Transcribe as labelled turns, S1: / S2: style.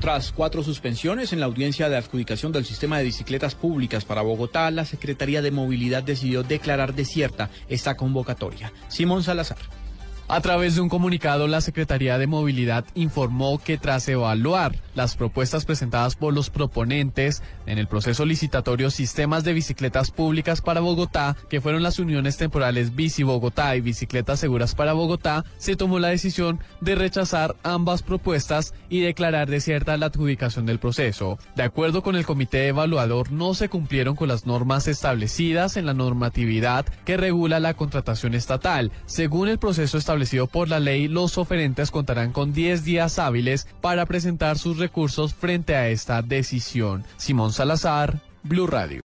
S1: Tras cuatro suspensiones en la audiencia de adjudicación del sistema de bicicletas públicas para Bogotá, la Secretaría de Movilidad decidió declarar desierta esta convocatoria. Simón Salazar.
S2: A través de un comunicado, la Secretaría de Movilidad informó que tras evaluar las propuestas presentadas por los proponentes en el proceso licitatorio Sistemas de Bicicletas Públicas para Bogotá, que fueron las uniones temporales Bici Bogotá y Bicicletas Seguras para Bogotá, se tomó la decisión de rechazar ambas propuestas y declarar desierta la adjudicación del proceso. De acuerdo con el comité evaluador, no se cumplieron con las normas establecidas en la normatividad que regula la contratación estatal. Según el proceso establecido establecido por la ley, los oferentes contarán con 10 días hábiles para presentar sus recursos frente a esta decisión. Simón Salazar, Blue Radio.